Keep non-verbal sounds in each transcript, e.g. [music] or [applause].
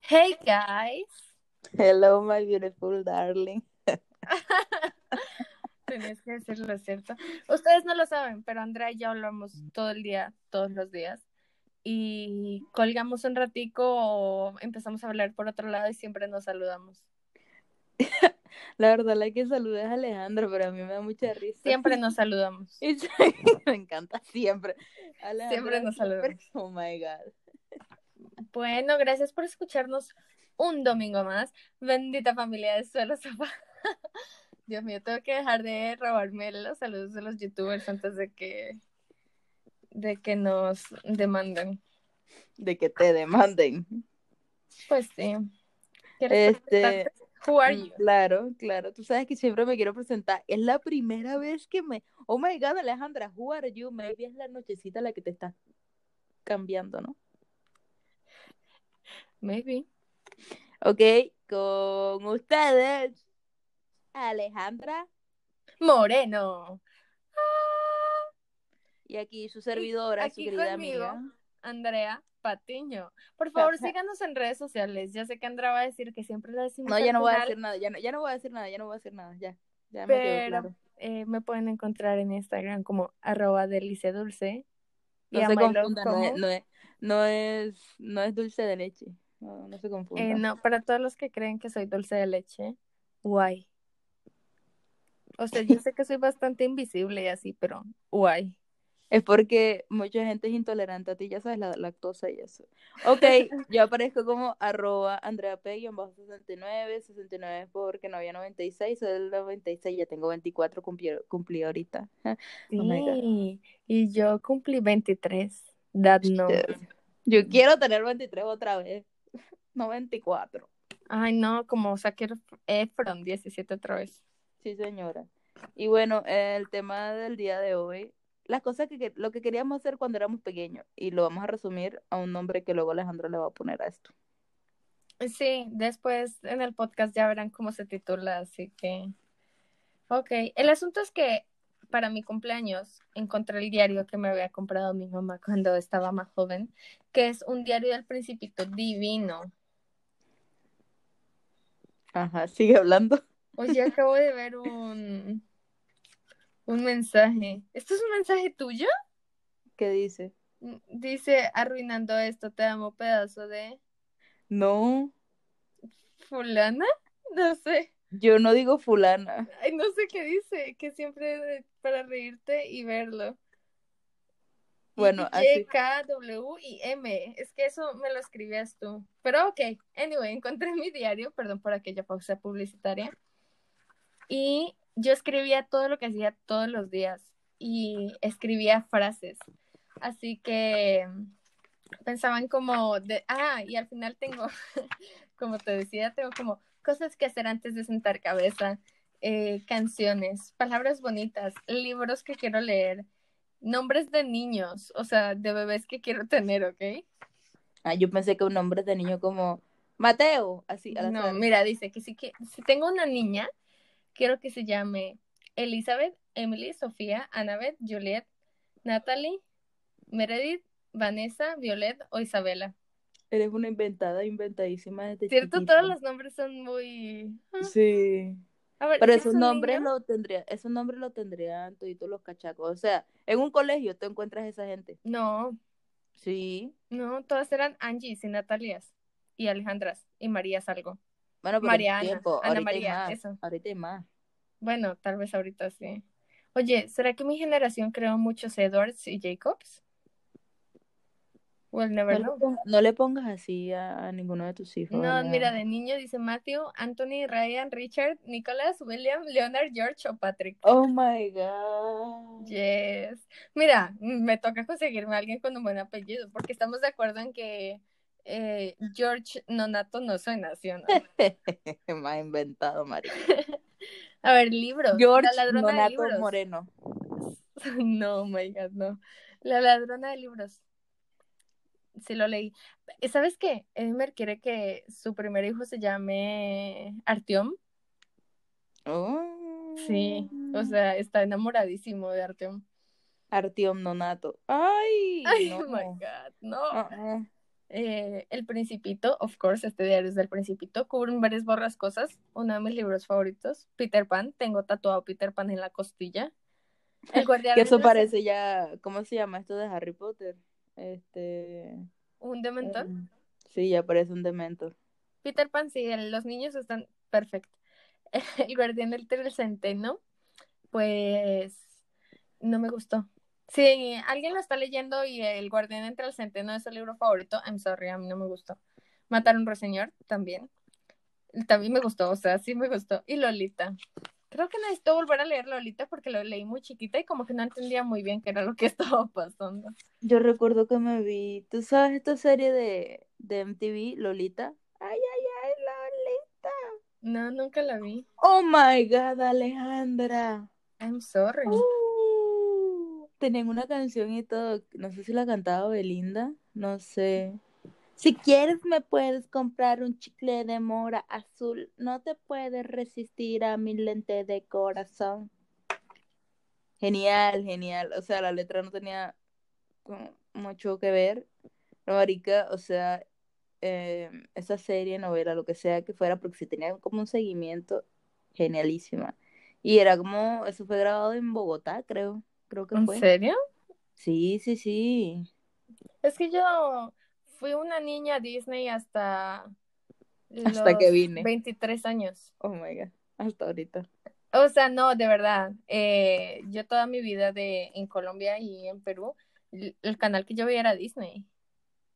Hey guys. Hello, my beautiful darling. [laughs] Tenías que decirlo cierto. Ustedes no lo saben, pero Andrea y yo hablamos todo el día, todos los días. Y colgamos un ratico o empezamos a hablar por otro lado y siempre nos saludamos. [laughs] La verdad, la que saludé es Alejandra, pero a mí me da mucha risa. Siempre [laughs] nos saludamos. Me encanta siempre. Alejandra Siempre nos saludamos. Oh my God. Bueno, gracias por escucharnos un domingo más. Bendita familia de Suelo Sofá. [laughs] Dios mío, tengo que dejar de robarme los saludos de los youtubers antes de que de que nos demanden. De que te demanden. Pues sí. ¿Quieres Este? Who are you? Claro, claro. Tú sabes que siempre me quiero presentar. Es la primera vez que me. Oh my God, Alejandra, who are you? Maybe es la nochecita la que te está cambiando, ¿no? Maybe. Ok, con ustedes, Alejandra. Moreno. Y aquí su servidora, su aquí querida conmigo. amiga. Andrea Patiño. Por favor, síganos en redes sociales. Ya sé que Andrea va a decir que siempre lo decimos. No, ya no voy a decir nada, ya no, ya no voy a decir nada, ya no voy a decir nada, ya. Ya me quedó Pero claro. eh, me pueden encontrar en Instagram como arroba delicia dulce. No y se confundan, no es, no, es, no es dulce de leche. No, no se Eh, confundan. no, para todos los que creen que soy dulce de leche, guay. O sea, yo sé que soy bastante invisible y así, pero guay. Es porque mucha gente es intolerante a ti, ya sabes, la lactosa y eso. Ok, [laughs] yo aparezco como arroba Andrea P, bajo 69, 69 porque no había 96, soy del 96, ya tengo 24, cumplí, cumplí ahorita. [laughs] Oh. Sí, y yo cumplí 23. That number. Yo quiero tener 23 otra vez, no 24. Ay, no, como Zac Efron, 17 otra vez. Sí, señora. Y bueno, el tema del día de hoy, las cosas que, que- lo que queríamos hacer cuando éramos pequeños, y lo vamos a resumir a un nombre que luego Alejandro le va a poner a esto. Sí, después en el podcast ya verán cómo se titula, así que... Ok, el asunto es que para mi cumpleaños encontré el diario que me había comprado mi mamá cuando estaba más joven, que es un diario del Principito divino. Ajá, sigue hablando. Oye, acabo de ver un, un mensaje. ¿Esto es un mensaje tuyo? ¿Qué dice? Dice, arruinando esto, te amo, pedazo de No, fulana. No sé. yo no digo fulana. Ay, no sé qué dice, que siempre para reírte y verlo. Bueno, así. K, W y M. Es que eso me lo escribías tú. Pero ok, anyway, [laughs] encontré mi diario, perdón por aquella pausa publicitaria. Y yo escribía todo lo que hacía todos los días y escribía frases. Así que pensaban como de, ah, y al final tengo, [laughs] como te decía, tengo como cosas que hacer antes de sentar cabeza, eh, canciones, palabras bonitas, libros que quiero leer, nombres de niños, o sea, de bebés que quiero tener, ¿ok? Ah, yo pensé que un nombre de niño como Mateo, así, No, mira, dice que si, que si tengo una niña, quiero que se llame Elizabeth, Emily, Sofía, Annabeth, Juliet, Natalie, Meredith, Vanessa, Violet o Isabela. Eres una inventada, inventadísima desde ¿Cierto? chiquita. Todos los nombres son muy... ah. Sí. A ver, Pero ¿quieres esos nombres niño? lo tendría, esos nombres lo tendrían todos los cachacos. O sea, en un colegio te encuentras esa gente. No, Sí. no, todas eran Angies y Natalias y Alejandras y Marías algo. Bueno, pero tiempo, Ana hay María, más. eso. Ahorita hay más. Bueno, tal vez ahorita sí. Oye, ¿será que mi generación creó muchos Edwards y Jacobs? We'll No le, pongas, no le pongas así a, a ninguno de tus hijos. No, mira, de niño dice Matthew, Anthony, Ryan, Richard, Nicholas, William, Leonard, George o Patrick. Oh my God. Yes. Mira, me toca conseguirme a alguien con un buen apellido, porque estamos de acuerdo en que eh, George Nonato no suena, ¿sí o no? [laughs] Me ha inventado, María. [laughs] A ver, libros. George La ladrona de libros. Moreno. [laughs] No, my God, no. La ladrona de libros. Sí lo leí. ¿Sabes qué? Edmer quiere que su primer hijo se llame Artyom. Oh. Sí, o sea, está enamoradísimo de Artyom. Artiom Nonato. Ay, Ay, [laughs] no. oh my God, no. Ah. Eh, el Principito, of course, este diario es del Principito, cubren varias borras cosas. Uno de mis libros favoritos, Peter Pan, tengo tatuado Peter Pan en la costilla. El guardián [laughs] Que eso parece ya, ¿cómo se llama esto de Harry Potter? Este... Un dementor. em, Sí, ya parece un demento. Peter Pan, sí, los niños están perfectos. [laughs] El guardián del centeno, pues no me gustó. Si alguien lo está leyendo y el guardián entre el centeno es su libro favorito, I'm sorry, a mí no me gustó. Matar a un ruiseñor, también. También me gustó, o sea, sí me gustó. Y Lolita. Creo que necesito volver a leer Lolita porque lo leí muy chiquita y como que no entendía muy bien qué era lo que [laughs] estaba pasando. Yo recuerdo que me vi, ¿tú sabes esta serie de, de MTV, Lolita? Ay, ay, ay, Lolita. No, nunca la vi. Oh my God, Alejandra. I'm sorry. Uh, tenían una canción y todo, no sé si la cantaba Belinda, no sé. Si quieres me puedes comprar un chicle de mora azul, no te puedes resistir a mi lente de corazón. Genial, genial. O sea, la letra no tenía como mucho que ver. No, marica, o sea, eh, esa serie, novela, lo que sea que fuera, porque si tenía como un seguimiento, genialísima. Y era como, eso fue grabado en Bogotá, creo, creo que ¿En fue. serio? Sí, sí, sí. Es que yo fui una niña Disney hasta Hasta que vine. 23 años. Oh my God, hasta ahorita. O sea, no, de verdad. eh, yo toda mi vida de en Colombia y en Perú, el, el canal que yo veía era Disney.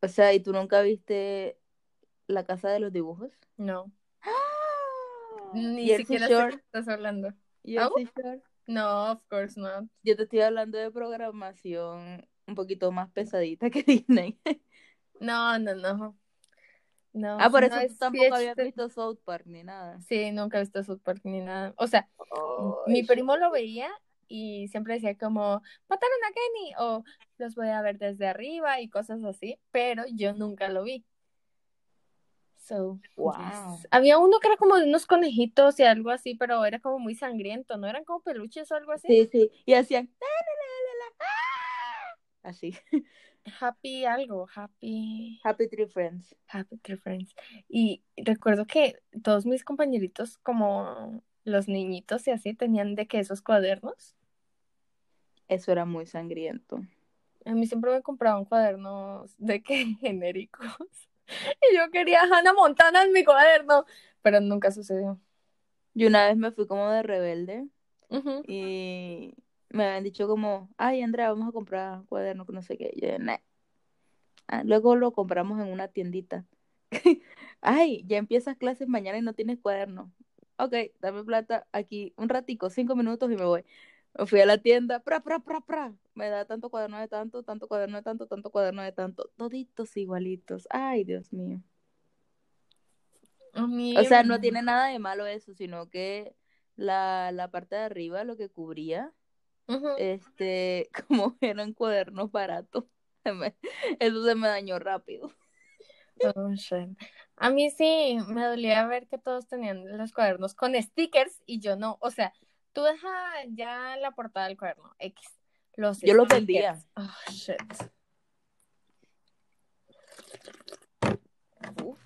O sea, ¿y tú nunca viste La Casa de los Dibujos? No, ¡Ah! ni Jersey siquiera sé qué estás hablando. Jersey Shore. No, of course not. Yo te estoy hablando de programación un poquito más pesadita que [laughs] Disney. No, no, no. No, Ah, por no eso tú tampoco habías fiesta. visto South Park ni nada. Sí, nunca he visto South Park ni nada. O sea, mi primo lo veía y siempre decía como, mataron a Kenny o los voy a ver desde arriba y cosas así, pero yo nunca lo vi. So, Wow. yes. Había uno que era como de unos conejitos y algo así, pero era como muy sangriento, ¿no? Eran como peluches o algo así. Sí, sí. Y hacían. "La, la, la, la, la, ah". Así. [laughs] Happy algo, happy, Happy Tree Friends. happy Tree Friends. Y recuerdo que todos mis compañeritos, como los niñitos y así, tenían de que esos cuadernos. Eso era muy sangriento. A mí siempre me compraban cuadernos de que [laughs] genéricos. Y yo quería Hannah Montana en mi cuaderno, pero nunca sucedió. Yo una vez me fui como de rebelde y me habían dicho como, ay Andrea, vamos a comprar cuadernos que no sé qué. Y yo, "Nah". Ah, luego lo compramos en una tiendita. [laughs] ay, ya empiezas clases mañana y no tienes cuaderno. Ok, dame plata aquí un ratico, cinco minutos y me voy. Me fui a la tienda, pra, pra, pra, pra. Me da tanto cuaderno de tanto, tanto cuaderno de tanto, tanto cuaderno de tanto. Toditos igualitos. Ay, Dios mío. O sea, no tiene nada de malo eso, sino que la, la parte de arriba, lo que cubría, Este, [laughs] como eran cuadernos baratos, eso se me dañó rápido. Oh. A mí sí me dolía ver que todos tenían los cuadernos con stickers y yo no. O sea, tú deja ya la portada del cuaderno, X. Los Yo los vendía. Oh, shit.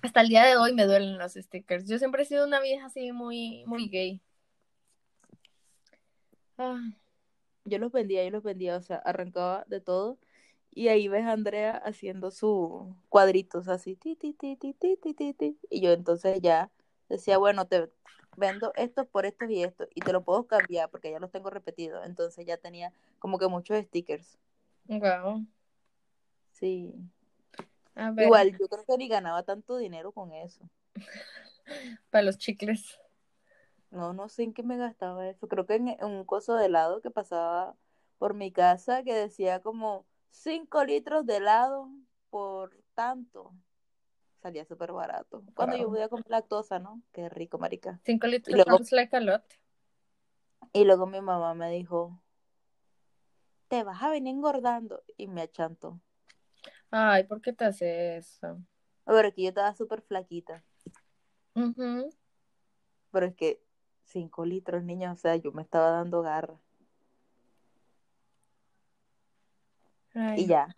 Hasta el día de hoy me duelen los stickers. Yo siempre he sido una vieja así muy, muy gay. Ah, Yo los vendía, yo los vendía, o sea, arrancaba de todo. Y ahí ves a Andrea haciendo sus cuadritos así, ti, ti, ti, ti, ti, ti, ti, ti. Y yo entonces ya decía, bueno, te vendo estos por estos y estos. Y te lo puedo cambiar porque ya los tengo repetidos. Entonces ya tenía como que muchos stickers. wow. Sí. A ver, Igual, yo creo que ni ganaba tanto dinero con eso. [laughs] para los chicles. No, no sé en qué me gastaba eso. Creo que en, en un coso de helado que pasaba por mi casa que decía como 5 litros de helado por tanto. Salía súper barato. Cuando yo voy a comer lactosa, ¿no? Qué rico, marica. Cinco Y litros luego, sounds like a lot. y luego mi mamá me dijo, te vas a venir engordando. Y me achantó. Ay, ¿por qué te hace eso? Pero es que yo estaba súper flaquita. Ujú. Pero es que 5 litros, niños, o sea, yo me estaba dando garra. Y ya,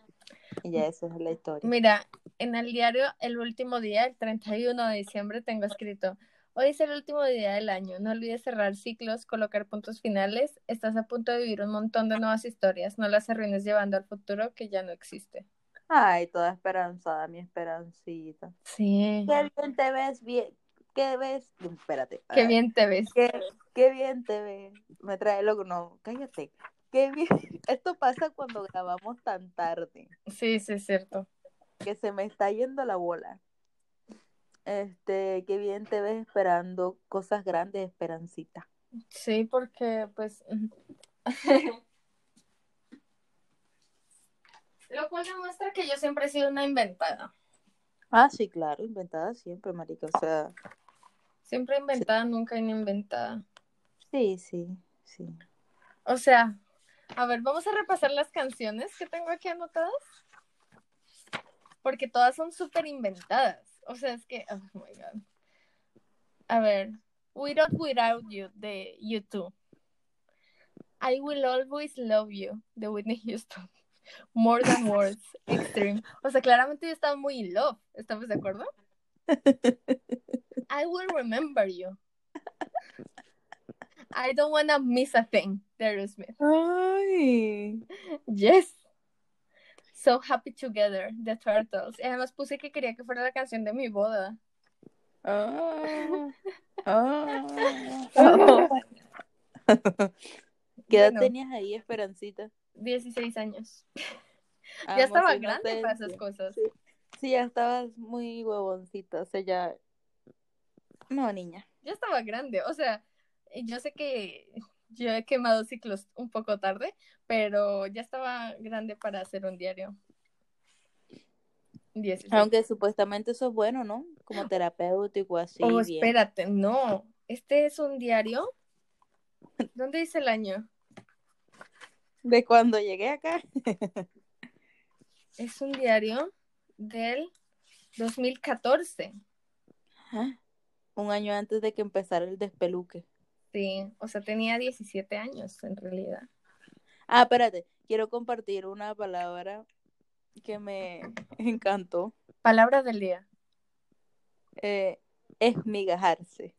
y ya esa es la historia. Mira, en el diario el último día, el 31 de diciembre, tengo escrito, hoy es el último día del año, no olvides cerrar ciclos, colocar puntos finales, estás a punto de vivir un montón de nuevas historias, no las arruines llevando al futuro que ya no existe. Ay, toda esperanzada, mi esperancita. Sí. Qué bien te ves, bien. ¿Qué ves? [laughs] Espérate. Qué bien te ves. Qué, qué bien te ves. Me trae loco. No, cállate. Qué bien. [laughs] Esto pasa cuando grabamos tan tarde. Sí, sí, es cierto. Que se me está yendo la bola. Este, qué bien te ves esperando cosas grandes, Esperancita. Sí, porque pues [laughs] lo cual demuestra que yo siempre he sido una inventada. Ah, sí, claro, inventada siempre, marica. O sea, Siempre inventada, nunca ininventada. sí, sí, sí. O sea, a ver, vamos a repasar las canciones que tengo aquí anotadas. Porque todas son súper inventadas. O sea, es que, oh my god. A ver, Without Without You de YouTube. I Will Always Love You de Whitney Houston. [laughs] More Than Words, Extreme. O sea, claramente yo estaba muy in love. ¿Estamos de acuerdo? [laughs] I Will Remember You. I Don't Wanna Miss a Thing Aerosmith. Ay. Yes. So Happy Together, The Turtles. Y además puse que quería que fuera la canción de mi boda. Ah. Ah. [laughs] ¿Qué edad Bueno. tenías ahí, Esperancita? 16 años. Ah, ya estaba grande para esas cosas. Sí. Sí, ya estabas muy huevoncita, o sea, ya... No, niña. Ya estaba grande. O sea, yo sé que yo he quemado ciclos un poco tarde, pero ya estaba grande para hacer un diario. 16. Aunque supuestamente eso es bueno, ¿no? Como terapéutico, así, oh, bien. espérate, no. Este es un diario. ¿Dónde dice el año? De cuando llegué acá. Es un diario del 2014. Ajá. Un año antes de que empezara el despeluque. Sí, o sea, tenía 17 años en realidad. Ah, espérate, quiero compartir una palabra que me [laughs] encantó. Palabra del día. Eh, esmigajarse.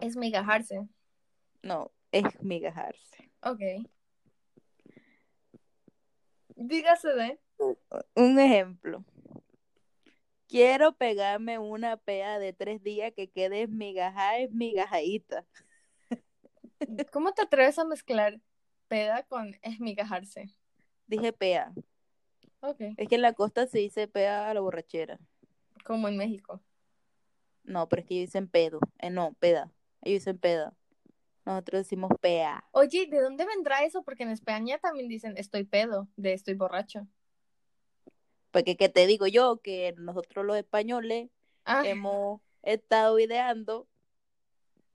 Es migajarse. No, esmigajarse. Ok. Dígase de. Un ejemplo. Quiero pegarme una pea de tres días que quede esmigajada, esmigajadita. ¿Cómo te atreves a mezclar peda con esmigajarse? Dije pea. Ok. Es que en la costa se dice pea a la borrachera. Como en México. No, pero es que ellos dicen pedo. Eh, no, peda. Ellos dicen peda. Nosotros decimos pea. Oye, ¿de dónde vendrá eso? Porque en España también dicen estoy pedo, de estoy borracho. Porque, ¿qué te digo yo? Que nosotros los españoles Ah, hemos estado ideando.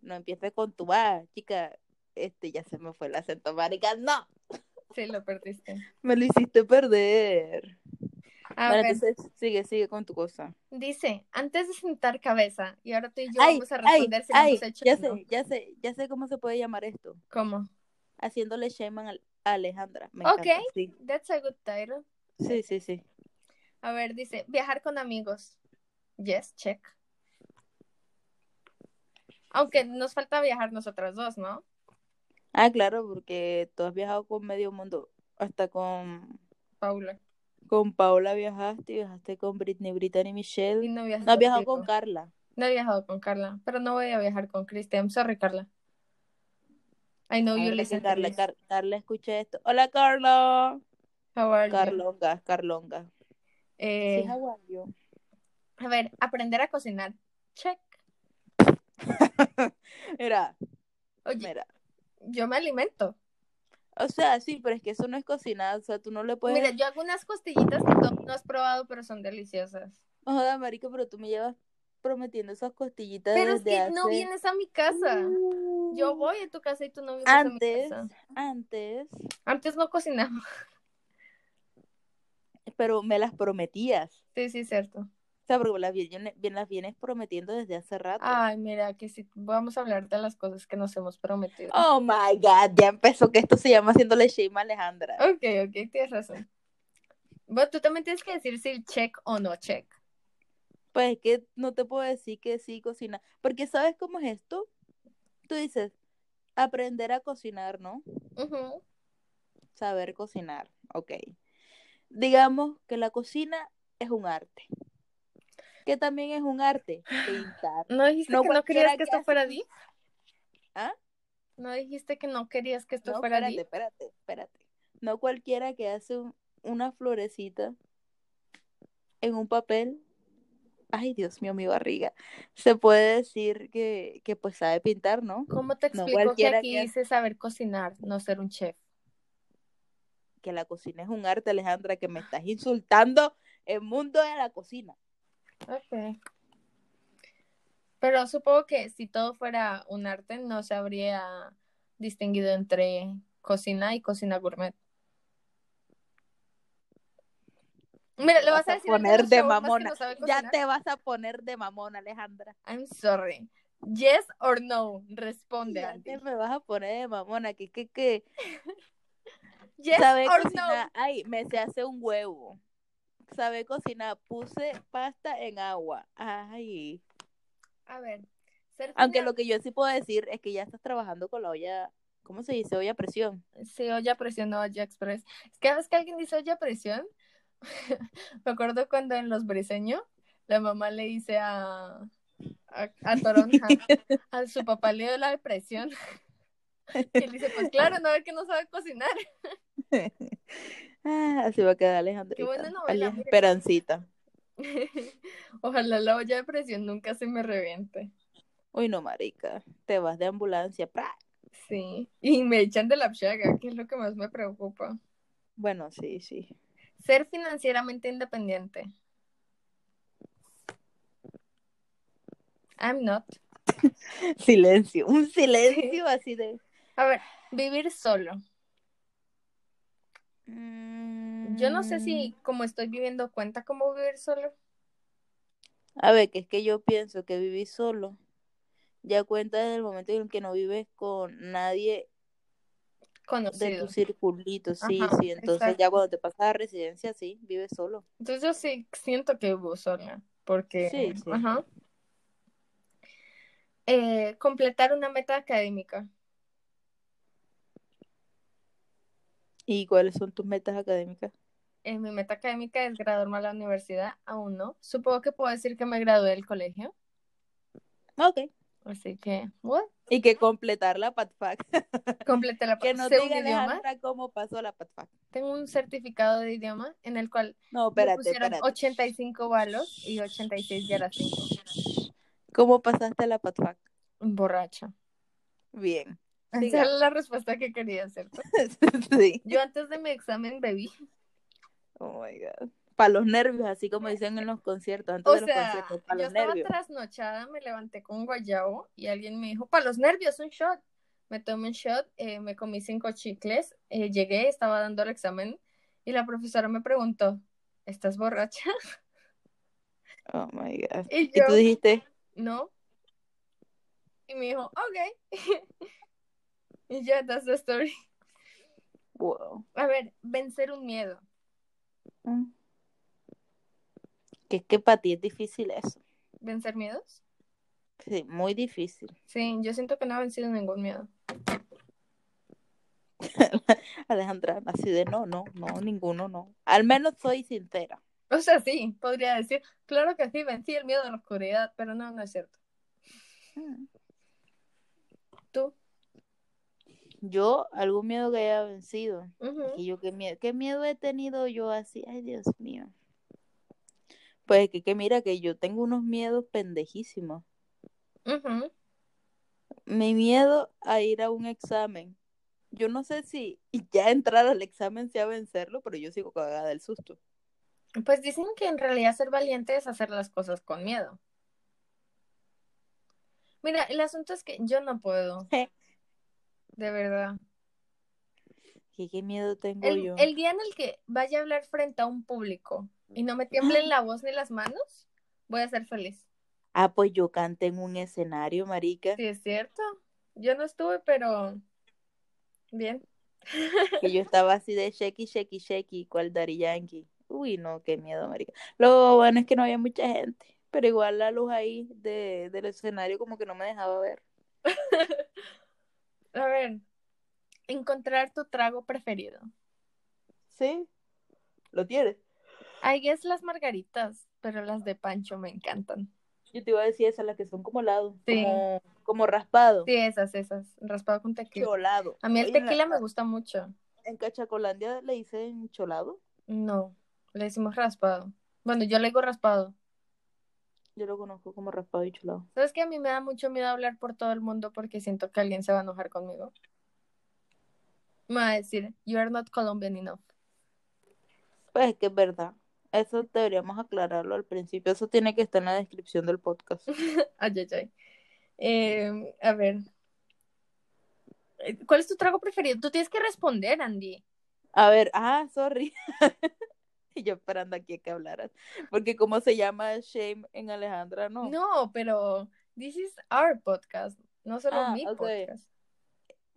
No empieces con tu va, chica. Este ya se me fue el acento, marica. No, sí, lo perdiste. me lo hiciste perder. A Bueno, ver, entonces sigue, sigue con tu cosa. dice, antes de sentar cabeza, y ahora tú y yo ay, vamos a ay, responder si lo ay, hemos hecho ya no. sé, ya sé, ya sé cómo se puede llamar esto. ¿Cómo? Haciéndole shame a a Alejandra. Me Ok. encanta. Sí, That's a good title. sí, sí, sí. A ver, dice, viajar con amigos. Yes, check. Aunque nos falta viajar nosotras dos, ¿no? Ah, claro, porque tú has viajado con medio mundo. Hasta con, Paula. con Paula viajaste, viajaste con Britney, Brittany, Y Michelle. no, viajas No has viajado con Carla. No he viajado con Carla, pero no voy a viajar con Cristian. Sorry, Carla. I know you listen Carla. Car- Carla, escucha esto. Hola, Carla. How are you? Carlonga, Carlonga. Eh, Sí, you? a ver, aprender a cocinar. Check. [laughs] Mira, Oye, mira. yo me alimento. O sea, sí, pero es que eso no es cocinar. O sea, tú no le puedes. Mira, yo hago unas costillitas que tú no has probado, pero son deliciosas. No joda, marico, pero tú me llevas prometiendo esas costillitas Pero es desde que no hace- vienes a mi casa. Yo Uh, voy a tu casa y tú no vienes a mi Antes, casa. antes, Antes no cocinaba. [laughs] pero me las prometías. Sí, sí, cierto. O sea, porque las vienes, bien las vienes prometiendo desde hace rato. Ay, mira, que sí, vamos a hablar de las cosas que nos hemos prometido. Oh my god, ya empezó que esto se llama haciéndole shame a Alejandra. Ok, ok, tienes razón. Bueno, tú también tienes que decir si check o no check. Pues es que no te puedo decir que sí cocina, porque ¿sabes cómo es esto? Tú dices, aprender a cocinar, ¿no? Saber cocinar, ok. Digamos que la cocina es un arte. Que también es un arte, pintar. ¿No dijiste No que no querías que que esto hace fuera deep? ¿Ah? ¿No dijiste que no querías que esto No, fuera espérate, deep? espérate, espérate. No cualquiera que hace un- una florecita en un papel, ay Dios mío, mi barriga, se puede decir que, que pues sabe pintar, ¿no? ¿Cómo te No explico que cualquiera aquí que- dice saber cocinar, no ser un chef? Que la cocina es un arte, Alejandra, que me estás insultando el mundo de la cocina. Ok. Pero supongo que si todo fuera un arte, no se habría distinguido entre cocina y cocina gourmet. Mira, le vas a decir poner de mamona. no Ya te vas a poner de mamona, Alejandra. I'm sorry. Yes or no, responde Ya Andy. te me vas a poner de mamona, que que que [laughs] Yes sabe or cocinar, ay, me se hace un huevo. Sabe cocinar, puse pasta en agua. Ay. A ver, Aunque lo que yo sí puedo decir es que ya estás trabajando con la olla, ¿cómo se dice? Olla a presión. Sí, olla a presión, no olla express. Es que vez que alguien dice olla a presión, [laughs] me acuerdo cuando en los briseños la mamá le dice a, a, a Toronja, [laughs] a su papá le dio la depresión. [laughs] Y él dice, pues claro, no ve que no sabe cocinar. [laughs] Ah, así va a quedar Alejandra. Qué buena novela. Esperancita. [laughs] Ojalá la olla de presión nunca se me reviente. Uy, no, marica. Te vas de ambulancia. ¡pra! Sí. Y me echan de la pchaga, que es lo que más me preocupa. Bueno, sí, sí. Ser financieramente independiente. I'm not. Silencio. Un silencio así de. A ver, vivir solo. Mm, Yo no sé si como estoy viviendo cuenta como vivir solo. A ver, que es que yo pienso que vivir solo ya cuenta desde el momento en que no vives con nadie de Conocido. tu circulito, sí, Ajá, sí. Entonces exacto. ya cuando te pasas a residencia, sí, vives solo. Entonces yo sí siento que vivo sola. Porque, Sí, sí. ajá. Eh, completar una meta académica. ¿Y cuáles son tus metas académicas? Eh, mi meta académica es graduarme a la universidad, aún no. Supongo que puedo decir que me gradué del colegio. Ok. Así que, what? Y que completar la PATFAC. [laughs] Completé la que no te idioma. Cómo pasó la PATFAC. Tengo un certificado de idioma en el cual No, me espérate, pusieron espérate. 85 balos y 86 ya era 5. ¿Cómo pasaste la PATFAC? Borracha. Bien. Esa es la respuesta que quería hacer. [laughs] sí. Yo antes de mi examen bebí. Oh my God. Para los nervios, así como dicen en los conciertos, antes O de los sea, conciertos, para yo estaba trasnochada, me levanté con un guayabo y alguien me dijo, para los nervios, un shot. Me tomé un shot, eh, me comí cinco chicles, eh, llegué, estaba dando el examen y la profesora me preguntó, ¿estás borracha? [laughs] Oh my God. Y tú dijiste, no. Y me dijo, ok. [laughs] y ya, that's the story. wow. A ver, vencer un miedo. Mm. Que es que para ti es difícil eso. ¿Vencer miedos? Sí, muy difícil. [laughs] Sí, yo siento que no he vencido ningún miedo. Alejandra, así de no, no, no, ninguno, no. Al menos soy sincera. O sea, sí, podría decir, claro que sí, vencí el miedo a la oscuridad, pero no, no es cierto. Mm. ¿Tú? Yo, algún miedo que haya vencido. Y yo, ¿qué miedo, qué miedo he tenido yo así? Ay, Dios mío. Pues que, que mira que yo tengo unos miedos pendejísimos. Mi miedo a ir a un examen. Yo no sé si [laughs] ya entrar al examen sea vencerlo, pero yo sigo cagada del susto. Pues dicen que en realidad ser valiente es hacer las cosas con miedo. Mira, el asunto es que yo no puedo, [laughs] de verdad. ¿Qué, qué miedo tengo El, yo? el día en el que vaya a hablar frente a un público y no me tiemblen la voz ni las manos, voy a ser feliz. Ah, pues yo canté en un escenario, marica, Sí, es cierto. Yo no estuve, pero bien. [laughs] que yo estaba así de shaky, shaky, shaky, cual Daddy Yankee. Uy, no, qué miedo, marica. Lo bueno es que no había mucha gente. pero igual la luz ahí de, del escenario como que no me dejaba ver. [laughs] A ver, encontrar tu trago preferido. Sí, lo tienes. I guess las margaritas, pero las de Pancho me encantan. Yo te iba a decir esas, las que son como helado, Sí. como, como raspado, Sí, esas, esas, raspado con tequila. cholado. A mí el tequila me gusta mucho. En Cachacolandia le dicen cholado. No, le decimos raspado. Bueno, yo le digo raspado. Yo lo conozco como raspado y cholado. ¿Sabes que a mí me da mucho miedo hablar por todo el mundo porque siento que alguien se va a enojar conmigo? Me va a decir, you are not Colombian enough. Pues es que es verdad. Eso deberíamos aclararlo al principio. Eso tiene que estar en la descripción del podcast. [laughs] Ay, ay, ay. Eh, a ver. Eh, ¿Cuál es tu trago preferido? Tú tienes que responder, Andy. A ver, ah, sorry. [laughs] [laughs] Y yo esperando aquí a que hablaras. Porque como se llama Shame en Alejandra, no. No, pero this is our podcast, no solo Ah, mi podcast.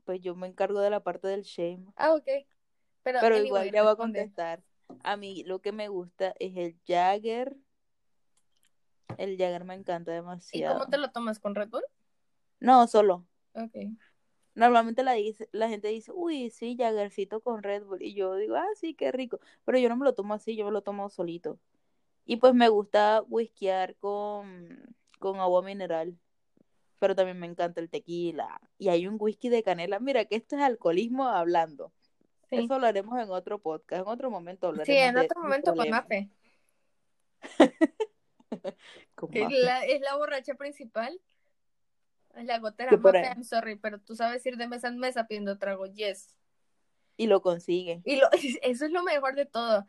Pues yo me encargo de la parte del shame. Ah, ok. Pero, Pero anyway, igual ya voy a contestar. A mí lo que me gusta es el Jagger. El Jagger me encanta ¿Y demasiado. cómo te lo tomas con Red Bull? No, solo. Ok. Normalmente la, dice, la gente dice, uy, sí, Jaggercito con Red Bull. Y yo digo, ah, sí, qué rico. Pero yo no me lo tomo así, yo me lo tomo solito. Y pues me gusta whiskear con, con agua mineral. Pero también me encanta el tequila. Y hay un whisky de canela. Mira, que esto es alcoholismo hablando. Sí. Eso lo haremos en otro podcast, en otro momento hablaremos Sí, en otro momento con. Mafe. [laughs] Es la, es la borracha principal. La gotera. Ahí. I'm sorry, pero tú sabes ir de mesa en mesa pidiendo trago. Yes. Y lo consigue. Y lo, [laughs] eso es lo mejor de todo.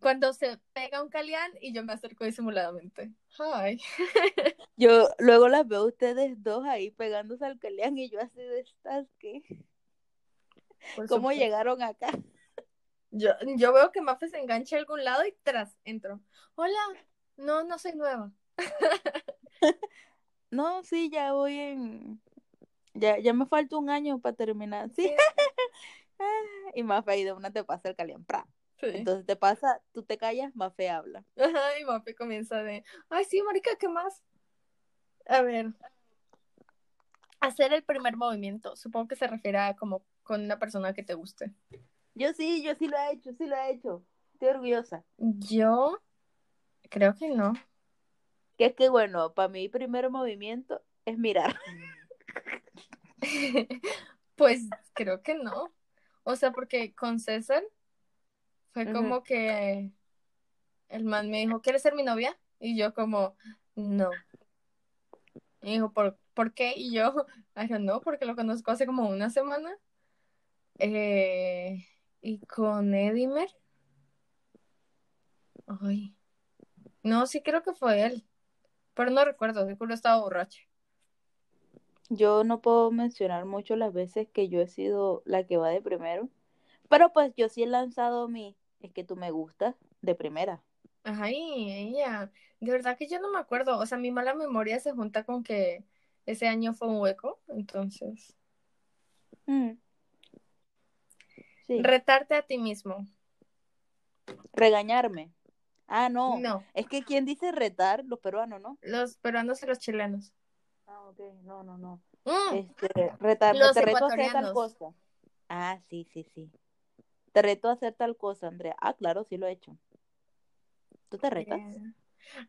Cuando se pega un calián y yo me acerco disimuladamente. Hi. [laughs] Yo luego las veo a ustedes dos ahí pegándose al caleán y yo así de estas que ¿Cómo supuesto. llegaron acá? Yo, yo veo que Mafe se engancha a algún lado y tras entro. Hola. No, no soy nueva. [laughs] No, sí, ya voy en ya, ya me falta un año para terminar. Sí. [laughs] Y más fe de una te pasa el caleán. pra. Sí. Entonces te pasa, tú te callas, más fe habla. Ajá, y Mafe comienza de, ay, sí, marica, ¿qué más? A ver, hacer el primer movimiento. Supongo que se refiere a como con una persona que te guste. Yo sí, yo sí lo he hecho, sí lo he hecho. Estoy orgullosa. Yo creo que no. Que es que bueno, para mí primer movimiento es mirar. [laughs] Pues creo que no. O sea, porque con César fue como que el man me dijo, ¿quieres ser mi novia? Y yo como, no. Y dijo, ¿por, ¿por qué? Y yo, I don't know, porque lo conozco hace como una semana. Eh, y con Edimer. Ay. No, sí creo que fue él. Pero no recuerdo, seguro estaba borracho. Yo no puedo mencionar mucho las veces que yo he sido la que va de primero. Pero pues yo sí he lanzado mi, es que tú me gustas, de primera. Ay, ella. De verdad que yo no me acuerdo. O sea, mi mala memoria se junta con que ese año fue un hueco. Entonces, Mm. Sí. retarte a ti mismo. Regañarme. Ah, no. No, Es que quien dice retar, los peruanos, ¿no? los peruanos y los chilenos. Ah, ok, no, no, no. Mm, Este, retar, Los te reto a hacer tal cosa. Ah, sí, sí, sí. Te reto a hacer tal cosa, Andrea. Ah, claro, sí lo he hecho. ¿Tú te retas? eh,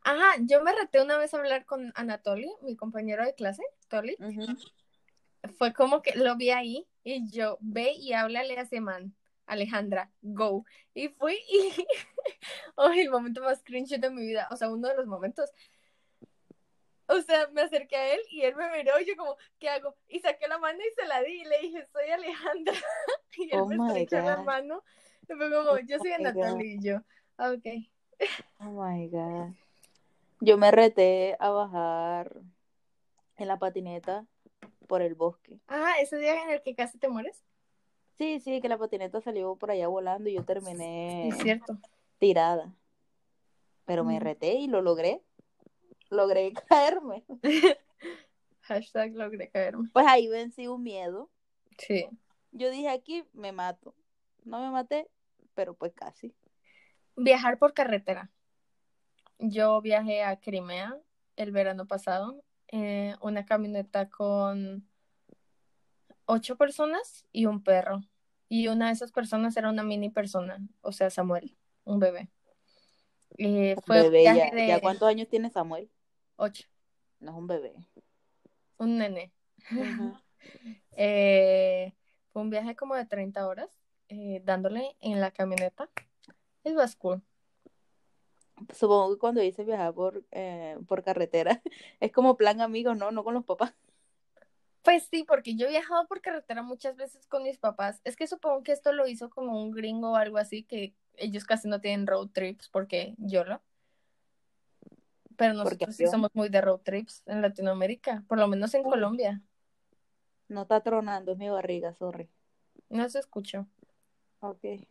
Ajá, yo me reté una vez a hablar con Anatoly, mi compañero de clase, Toli. Fue como que lo vi ahí y yo, ve y háblale a ese man, Alejandra, go. Y fui y, [laughs] oh, el momento más cringe de mi vida, o sea, uno de los momentos. O sea, me acerqué a él y él me miró y yo como, ¿qué hago? Y saqué la mano y se la di y le dije, soy Alejandra. [laughs] Y él Oh me estrechó la mano y fue como, yo soy Oh y yo, "Ah, ok. Oh my God. Yo me reté a bajar en la patineta por el bosque. Ah, ese día en el que casi te mueres. Sí, sí, que la patineta salió por allá volando y yo terminé Es cierto. tirada. Pero me Mm. reté y lo logré. Logré [laughs] caerme. [laughs] Hashtag logré caerme. Pues ahí vencí un miedo. Sí. Yo dije aquí me mato. No me maté, pero pues casi. Viajar por carretera. Yo viajé a Crimea el verano pasado, eh, una camioneta con ocho personas y un perro. Y una de esas personas era una mini persona, o sea, Samuel, un bebé. Eh, fue Bebé, ya, de ¿ya cuántos años tiene Samuel? ocho, No es un bebé. un nene. [laughs] Eh, fue un viaje como de 30 horas, eh, dándole en la camioneta. It was cool. Supongo que cuando dice viajar por, eh, por carretera [laughs] es como plan amigos, ¿no? No con los papás. Pues sí, porque yo he viajado por carretera muchas veces con mis papás. Es que supongo que esto lo hizo como un gringo o algo así, que ellos casi no tienen road trips porque yo lo. Pero nosotros sí somos muy de road trips en Latinoamérica, por lo menos en Uy. Colombia. No está tronando, es mi barriga, sorry. No se escuchó. Ok.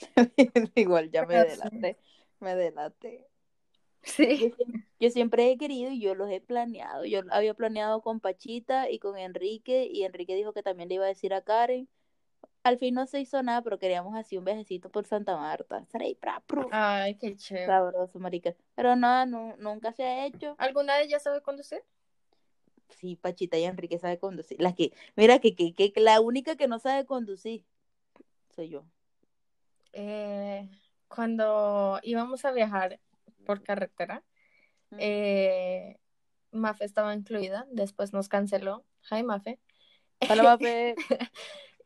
[laughs] Igual ya me delaté, me delaté. Sí. yo siempre he querido y yo los he planeado. Yo había planeado con Pachita y con Enrique y Enrique dijo que también le iba a decir a Karen. Al fin no se hizo nada, pero queríamos así un viajecito por Santa Marta. Ay, qué chévere. Sabroso, marica. Pero nada, no, nunca se ha hecho. ¿Alguna de ellas sabe conducir? Sí, Pachita y Enrique sabe conducir. La que, mira, que, que, que la única que no sabe conducir soy yo. Eh, cuando íbamos a viajar por carretera, eh, Mafe estaba incluida, después nos canceló. Hi, Mafe. Hola, Mafe. [laughs]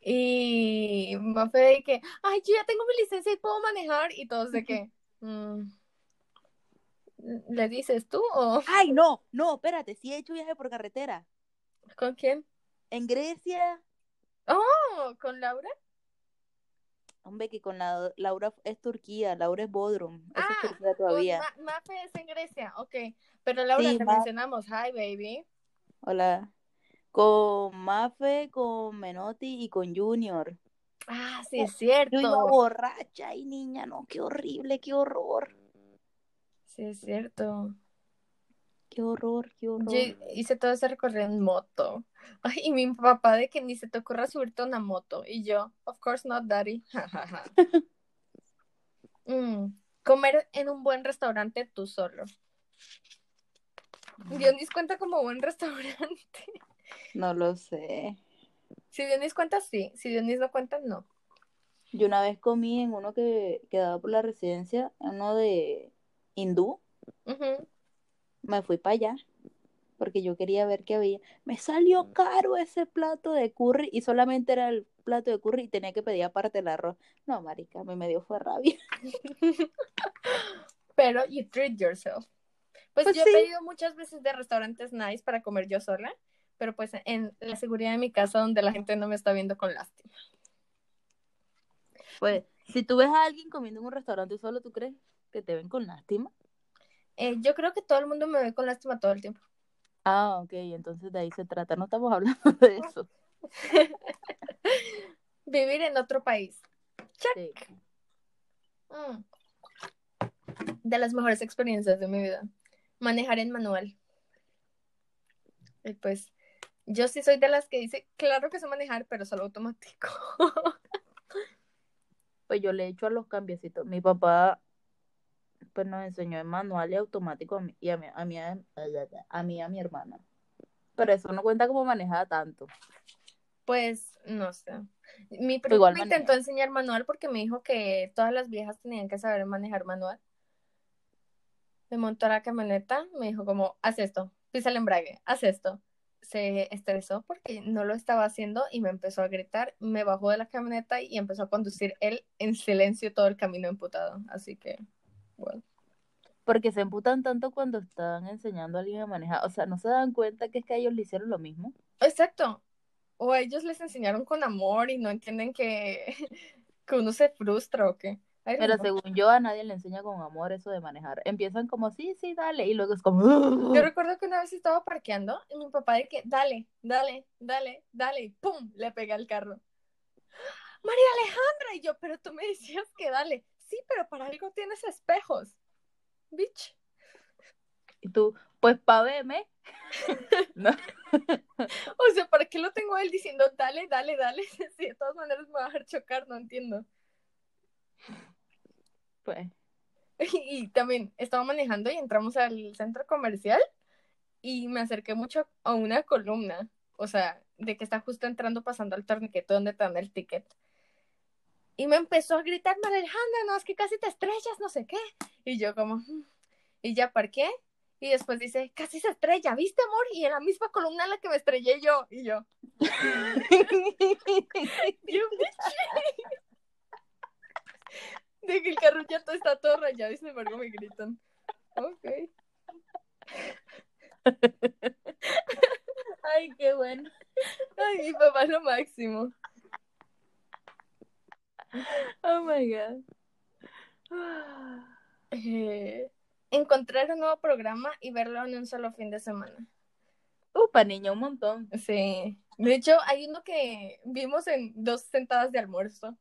Y Mafe de que, ay, yo ya tengo mi licencia y puedo manejar. Y todos de que, [laughs] "Mm, ¿le dices tú o Ay, no, no, espérate, sí he hecho viaje por carretera. con quién? En Grecia, Oh, ¿con Laura? Hombre, que con la Laura es Turquía, Laura es Bodrum, eso Ah, es Turquía todavía. Ma- Mafe es en Grecia, ok. Pero Laura, Sí, te Ma- mencionamos, hi, baby. Hola. Con Mafe, con Menotti y con Junior. Ah, sí, es Yo iba cierto. borracha y niña, no, qué horrible, qué horror. Sí, es cierto. Qué horror, qué Yo horror. hice todo ese recorrido en moto. [laughs] Ay, y mi papá de que ni se te ocurra subirte a una moto. Y yo, of course not, daddy. [laughs] Mm, Comer en un buen restaurante tú solo. Dionis cuenta como buen restaurante. [laughs] No lo sé. Si Dionis cuenta, sí. Si Dionis no cuenta, no. Yo una vez comí en uno que quedaba por la residencia, uno de hindú. Ujú. Me fui para allá porque yo quería ver qué había. Me salió caro ese plato de curry y solamente era el plato de curry y tenía que pedir aparte el arroz. No, marica, a mí me dio fue rabia. [laughs] Pero you treat yourself. Pues, Pues yo sí. he pedido muchas veces de restaurantes nice para comer yo sola, pero pues en la seguridad de mi casa donde la gente no me está viendo con lástima. Pues, si tú ves a alguien comiendo en un restaurante solo, ¿tú crees que te ven con lástima? Eh, yo creo que todo el mundo me ve con lástima todo el tiempo. Ah, ok, entonces de ahí se trata. No estamos [laughs] hablando de eso. [laughs] Vivir en otro país. Sí. Mm. De las mejores experiencias de mi vida. Manejar en manual. Y pues, yo sí soy de las que dice, claro que sé manejar, pero solo automático. [laughs] Pues yo le he hecho a los cambiecitos. Mi papá pues nos enseñó en manual y automático a mí y a mí, a mí, a, a mí y a mi hermana. Pero eso no cuenta como manejada tanto. Pues, no sé. Mi primo me intentó enseñar manual porque me dijo que todas las viejas tenían que saber manejar manual. Me montó a la camioneta, me dijo como, haz esto, pisa el embrague, haz esto. Se estresó porque no lo estaba haciendo y me empezó a gritar, me bajó de la camioneta y empezó a conducir él en silencio todo el camino emputado. Así que, bueno. Porque se emputan tanto cuando están enseñando a alguien a manejar. O sea, no se dan cuenta que es que ellos le hicieron lo mismo. Exacto. O a ellos les enseñaron con amor y no entienden que, [laughs] que uno se frustra o qué. Pero según yo, a nadie le enseña con amor eso de manejar. Empiezan como, sí, sí, dale. Y luego es como, Yo [laughs] recuerdo que una vez estaba parqueando y mi papá de que, dale, dale, dale, dale, y ¡pum! Le pegué al carro. María Alejandra, y yo, pero tú me decías que dale. Sí, pero para algo tienes espejos. Bitch. y tú, pues pa' verme. [laughs] No. O sea, ¿para qué lo tengo él diciendo dale, dale, dale? [laughs] Si de todas maneras me va a dejar chocar, no entiendo. Pues, [laughs] Y también estaba manejando y entramos al centro comercial y me acerqué mucho a una columna, o sea, de que está justo entrando pasando al torniquete donde te dan el ticket. Y me empezó a gritar, Alejandra, no, es que casi te estrellas, no sé qué. Y yo como, "Mm". y ya parqué. Y después dice, casi se estrella, ¿viste, amor? Y en la misma columna en la que me estrellé yo. Y yo, [laughs] de que el carro ya todo está todo rayado y sin embargo me gritan. Ok. [laughs] Ay, qué bueno. Ay, mi papá es lo máximo. [laughs] Oh my god. [sighs] Eh, encontrar un nuevo programa y verlo en un solo fin de semana. Upa, niña, un montón. Sí. De hecho, hay uno que vimos en dos sentadas de almuerzo.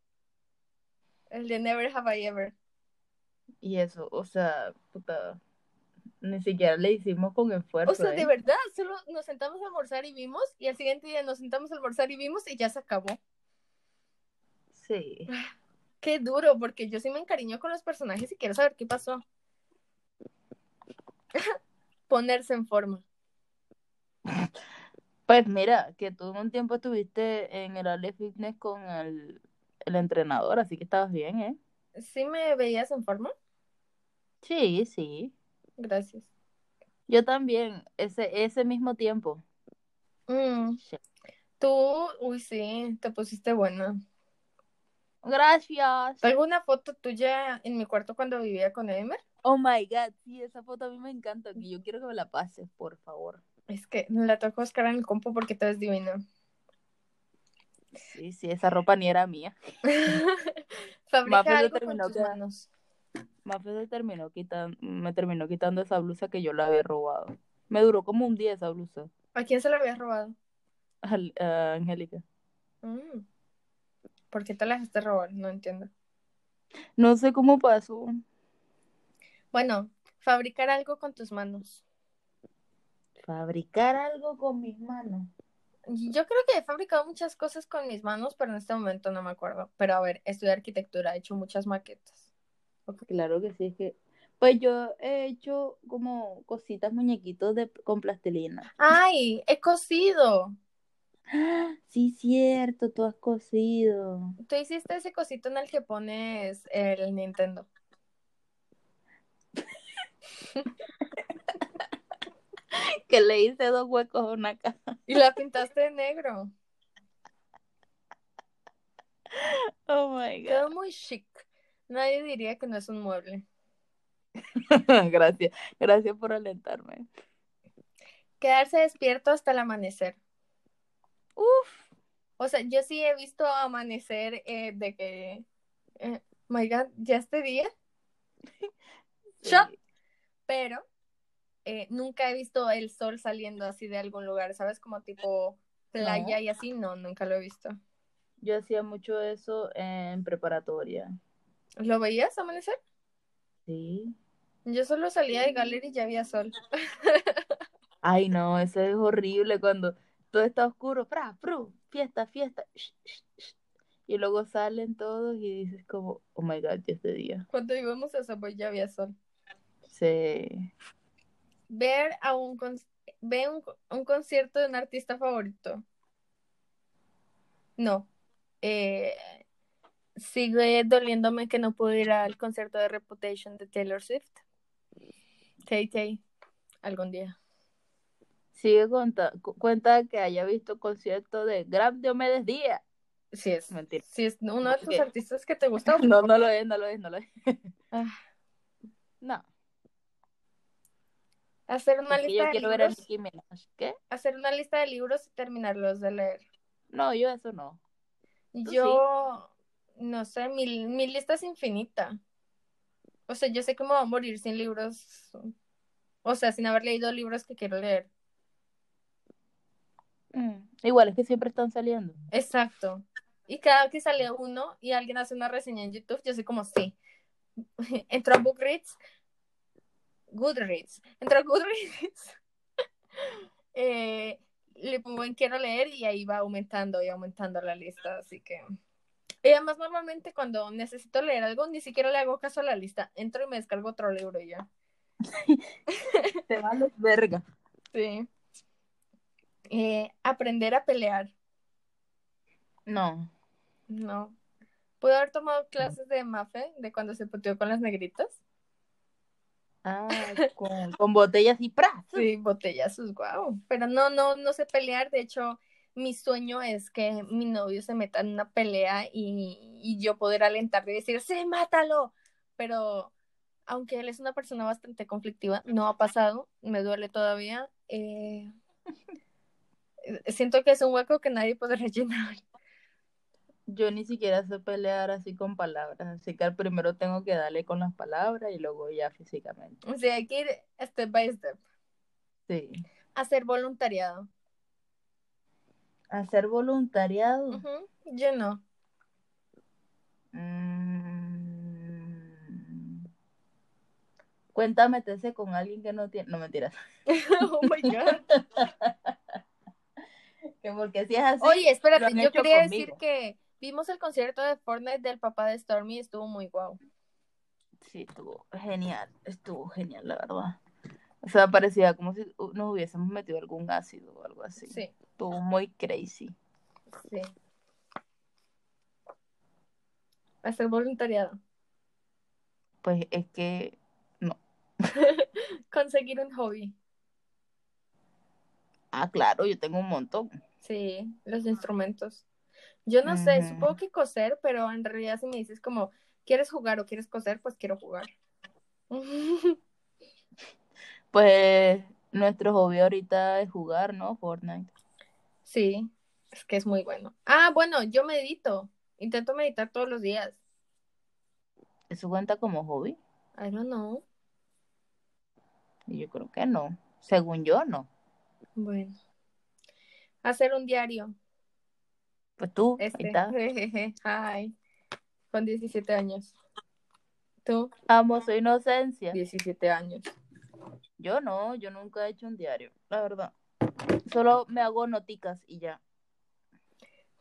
El de Never Have I Ever. Y eso, o sea, puta, ni siquiera le hicimos con esfuerzo. O sea, de ¿eh? verdad, solo nos sentamos a almorzar y vimos, y al siguiente día nos sentamos a almorzar y vimos y ya se acabó. Sí. Qué duro, porque yo sí me encariño con los personajes y quiero saber qué pasó. [laughs] Ponerse en forma. Pues mira, que tú un tiempo estuviste en el Ale Fitness con el, el entrenador, así que estabas bien, ¿eh? ¿Sí me veías en forma? Sí, sí. Gracias. Yo también, ese, ese mismo tiempo. Mm, Sí. Tú, uy, sí, te pusiste buena. Gracias. Tengo una foto tuya en mi cuarto cuando vivía con Emer. Oh my god, sí, esa foto a mí me encanta, que yo quiero que me la pases, por favor. Es que la tengo que buscar en el compu porque te ves divina. Sí, sí, esa ropa ni era mía. [laughs] Fabrica algo con determinó tus manos. Terminó quitando, me terminó quitando esa blusa que yo le había robado. Me duró como un día esa blusa, ¿A quién se la habías robado? Al- a Angélica. Mm. ¿Por qué te la dejaste robar? No entiendo. No sé cómo pasó. Bueno, fabricar algo con tus manos. Fabricar algo con mis manos. Yo creo que he fabricado muchas cosas con mis manos, pero en este momento no me acuerdo. Pero a ver, estudié arquitectura, he hecho muchas maquetas. Claro que sí, es que. Pues yo he hecho como cositas, muñequitos de, con plastilina. ¡Ay! He cosido. ¡Ah! Sí, cierto, tú has cosido. Tú hiciste ese cosito en el que pones el Nintendo. [laughs] Que le hice dos huecos a una caja. Y la pintaste de negro. Oh my Quedó muy chic. Nadie diría que no es un mueble. god. [laughs] Gracias, gracias por alentarme. Quedarse despierto hasta el amanecer. Uf. O sea, yo sí he visto amanecer eh, de que, eh, my God, ya este día, [laughs] sí. Pero eh, nunca he visto el sol saliendo así de algún lugar, ¿sabes? Como tipo playa y así, no, nunca lo he visto. Yo hacía mucho eso en preparatoria. ¿Lo veías amanecer? Sí. Yo solo salía de gallery y ya había sol. [laughs] Ay, no, eso es horrible cuando todo está oscuro. Fra, fru, fiesta, fiesta. sh, sh, sh. Y luego salen todos y dices como, oh my god, ya este día. Cuando íbamos a Subway ya había sol. Sí. Ver a un, con- ve un, un concierto de un artista favorito. No. Eh, sigue doliéndome que no pude ir al concierto de Reputation de Taylor Swift. Tay Tay, algún día. Sigue cuenta, cu- cuenta que haya visto concierto de Grab Diomedes Díaz. Sí es. Mentira. Si es uno de tus artistas que te [laughs] gusta. No, no lo es, no lo es, no lo es. [laughs] Ah, No, hacer una lista yo de quiero ver a libros, Nicki Minaj. ¿Qué? hacer una lista de libros y terminarlos de leer. No, yo eso no. Yo no sé, mi, mi lista es infinita. O sea, yo sé que me voy a morir sin libros. O sea, sin haber leído libros que quiero leer. Mm, Igual es que siempre están saliendo. Exacto. Y cada que sale uno y alguien hace una reseña en YouTube, yo soy como, sí. [laughs] Entro a Bookreads, Goodreads. Entro a Goodreads, [laughs] eh, le pongo en quiero leer y ahí va aumentando y aumentando la lista. Así que Y además, normalmente cuando necesito leer algo, ni siquiera le hago caso a la lista. Entro y me descargo otro libro y ya. [laughs] Te vales verga. Sí. Eh, aprender a pelear. No. No. ¿Puedo haber tomado clases de Mafe de cuando se puteó con las negritas? Ah, con, [laughs] con botellas y ¡pra! Sí, botellazos, guau. Pero no, no, no sé pelear. De hecho, mi sueño es que mi novio se meta en una pelea y, y yo poder alentarle y decir, sí, mátalo. Pero aunque él es una persona bastante conflictiva, no ha pasado, me duele todavía. eh, [laughs] siento que es un hueco que nadie podrá [laughs] llenar. Yo ni siquiera sé pelear así con palabras, así que al primero tengo que darle con las palabras y luego ya físicamente. O sea, hay que ir step by step. Sí. Hacer voluntariado. Hacer voluntariado. Yo no. Mm. Cuenta meterse con alguien que no tiene. No mentiras. [laughs] oh my God. [laughs] Que porque si es así. Oye, espérate, yo quería decir que vimos el concierto de Fortnite del papá de Stormy y estuvo muy guau. Sí, estuvo genial. Estuvo genial, la verdad. O sea, parecía como si nos hubiésemos metido algún ácido o algo así. Sí, Estuvo muy crazy. sí. Hacer voluntariado. Pues es que [laughs] Conseguir un hobby. Ah, claro, yo tengo un montón. Sí, los instrumentos. Yo no sé, supongo que coser, pero en realidad si me dices como, ¿quieres jugar o quieres coser? Pues quiero jugar. [laughs] Pues nuestro hobby ahorita es jugar, ¿no? Fortnite. Sí, es que es muy bueno. Ah, bueno, yo medito. Intento meditar todos los días. ¿Eso cuenta como hobby? I don't know. Yo creo que no. Según yo, no. Bueno. Hacer un diario. Pues tú, ahí Este. está. [laughs] Jejeje. Hi. Con 17 años. ¿Tú? Amo su inocencia. 17 años. Yo no, yo nunca he hecho un diario, la verdad. Solo me hago noticas y ya.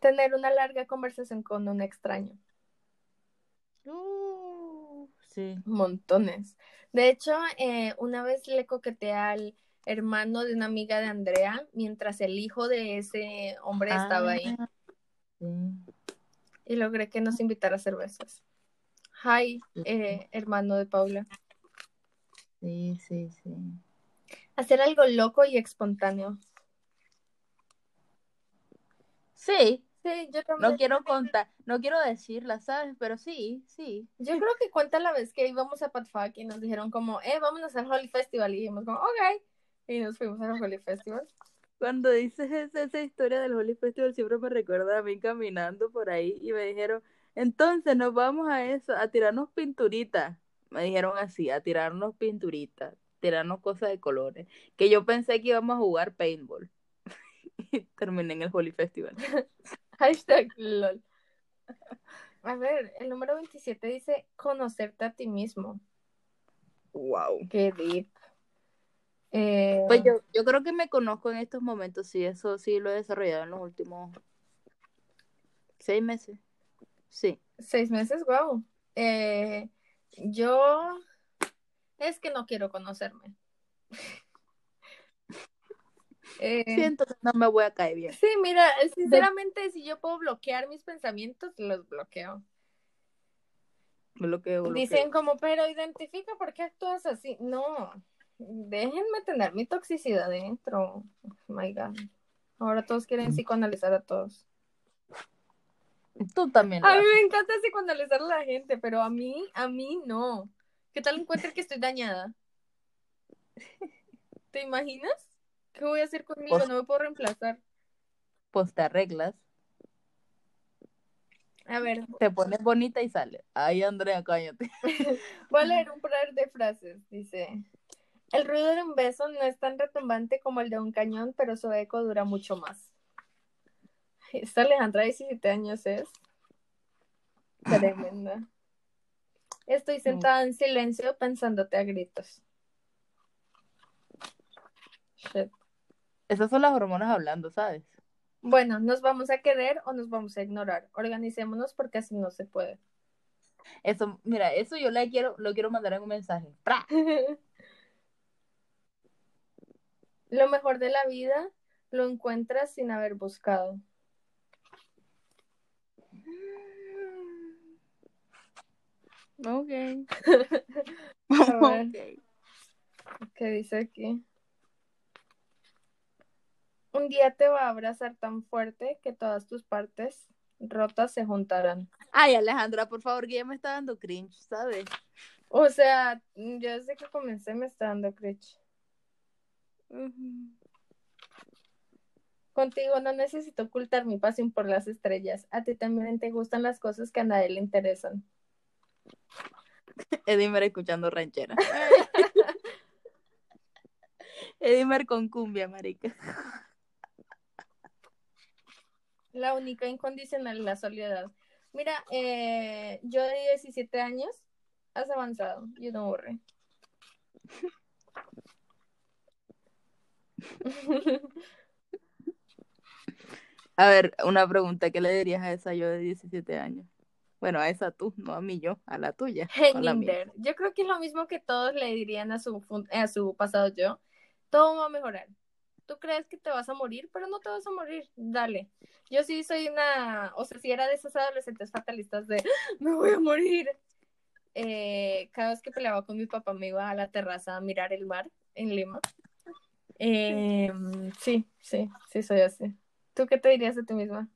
Tener una larga conversación con un extraño. Uh, sí. Montones. De hecho, eh, una vez le coqueteé al hermano de una amiga de Andrea mientras el hijo de ese hombre estaba ahí Ah, sí. y logré que nos invitara a cervezas. Hi, eh, hermano de Paula. Sí, sí, sí. Hacer algo loco y espontáneo. Sí, Sí, yo también. no quiero contar, no quiero decirla, ¿sabes? Pero sí, sí. Yo creo que cuenta la vez que íbamos a Patfak y nos dijeron como, eh, vámonos al Holy Festival. Y dijimos como, ok. Y nos fuimos al Holy Festival. Cuando dices esa, esa historia del Holy Festival, siempre me recuerda a mí caminando por ahí y me dijeron, entonces nos vamos a eso, a tirarnos pinturitas. Me dijeron así, a tirarnos pinturitas, tirarnos cosas de colores. Que yo pensé que íbamos a jugar paintball. y [laughs] terminé en el Holy Festival. [laughs] Hashtag LOL. A ver, el número 27 dice conocerte a ti mismo. Wow. Qué deep. Eh, Pues yo, yo creo que me conozco en estos momentos, sí, eso sí lo he desarrollado en los últimos seis meses. Sí. Seis meses, wow. yo es que no quiero conocerme. [laughs] Eh, Siento que no me voy a caer bien. sí, mira, sinceramente, si yo puedo bloquear mis pensamientos, los bloqueo. Bloqueo, bloqueo. Dicen como, pero identifica por qué actúas así. No, déjenme tener mi toxicidad dentro. Oh my God. Ahora todos quieren psicoanalizar a todos. Tú también. A mí me encanta psicoanalizar a la gente, pero a mí, a mí no. ¿Qué tal encuentre que estoy dañada? ¿Te imaginas? ¿Qué voy a hacer conmigo? Pues- No me puedo reemplazar. Pues te arreglas, A ver, te pones bonita y sale. Ay, Andrea, cállate. [laughs] voy a leer [laughs] un par de frases. Dice, el ruido de un beso no es tan retumbante como el de un cañón, pero su eco dura mucho más. Esta Alejandra de 17 años es tremenda. Estoy sentada en silencio pensándote a gritos. Shit. Esas son las hormonas hablando, ¿sabes? Bueno, ¿nos vamos a querer o nos vamos a ignorar? Organicémonos porque así no se puede. Eso, mira, eso yo le quiero, lo quiero mandar en un mensaje. ¡Pra! [laughs] Lo mejor de la vida lo encuentras sin haber buscado. Ok. [laughs] A [laughs] ver. Ok. ¿Qué dice aquí? Un día te va a abrazar tan fuerte que todas tus partes rotas se juntarán. Ay, Alejandra, por favor, que ya me está dando cringe, ¿sabes? O sea, yo desde que comencé me está dando cringe. Contigo no necesito ocultar mi pasión por las estrellas. A ti también te gustan las cosas que a nadie le interesan. [laughs] Edimer escuchando ranchera. [laughs] Edimer con cumbia, marica. La única incondicional es la soledad. Mira, eh, yo de 17 años has avanzado. You don't worry. [laughs] A ver, una pregunta, ¿qué le dirías a esa yo de 17 años? Bueno, a esa tú, no a mí yo, a la tuya. no a la mía. Yo creo que es lo mismo que todos le dirían a su, a su pasado yo. Todo va a mejorar. Tú crees que te vas a morir, pero no te vas a morir. Dale. Yo sí soy una, o sea, si era de esos adolescentes fatalistas de me voy a morir. Eh, cada vez que peleaba con mi papá me iba a la terraza a mirar el mar en Lima. Eh, sí, sí, sí soy así. ¿Tú qué te dirías a ti misma?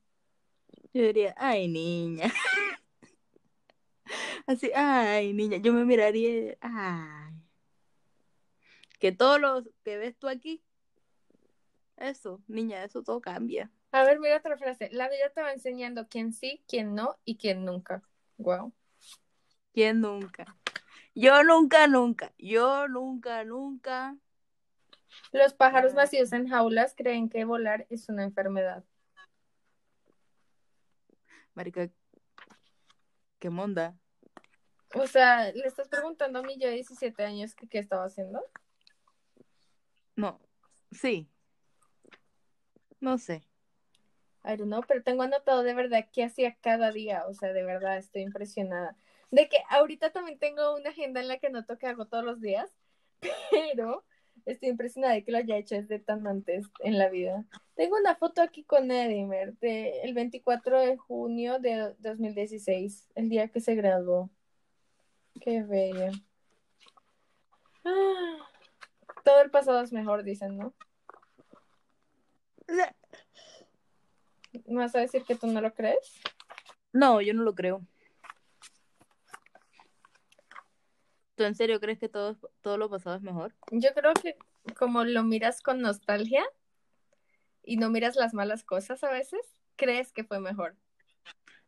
Yo diría, ay, niña. [laughs] Así, ay, niña. Yo me miraría, ay. Que todo lo que ves tú aquí, eso, niña, eso todo cambia. A ver, mira otra frase. La vida te va enseñando quién sí, quién no y quién nunca. Wow. ¿Quién nunca? Yo nunca, nunca. Yo nunca, nunca. Los pájaros Ah. nacidos en jaulas creen que volar es una enfermedad. Marica, qué monda. O sea, le estás preguntando a mí yo de 17 años que qué estaba haciendo. No, sí. No sé. I don't know, pero tengo anotado de verdad qué hacía cada día. O sea, de verdad estoy impresionada. De que ahorita también tengo una agenda en la que noto que hago todos los días, [laughs] pero estoy impresionada de que lo haya hecho desde tan antes en la vida. Tengo una foto aquí con Edimer de el 24 de junio de 2016, el día que se graduó. Qué bello. Ah, todo el pasado es mejor, dicen, ¿no? ¿Me vas a decir que tú no lo crees? No, yo no lo creo. ¿Tú en serio crees que todo, todo lo pasado es mejor? Yo creo que como lo miras con nostalgia y no miras las malas cosas a veces, crees que fue mejor.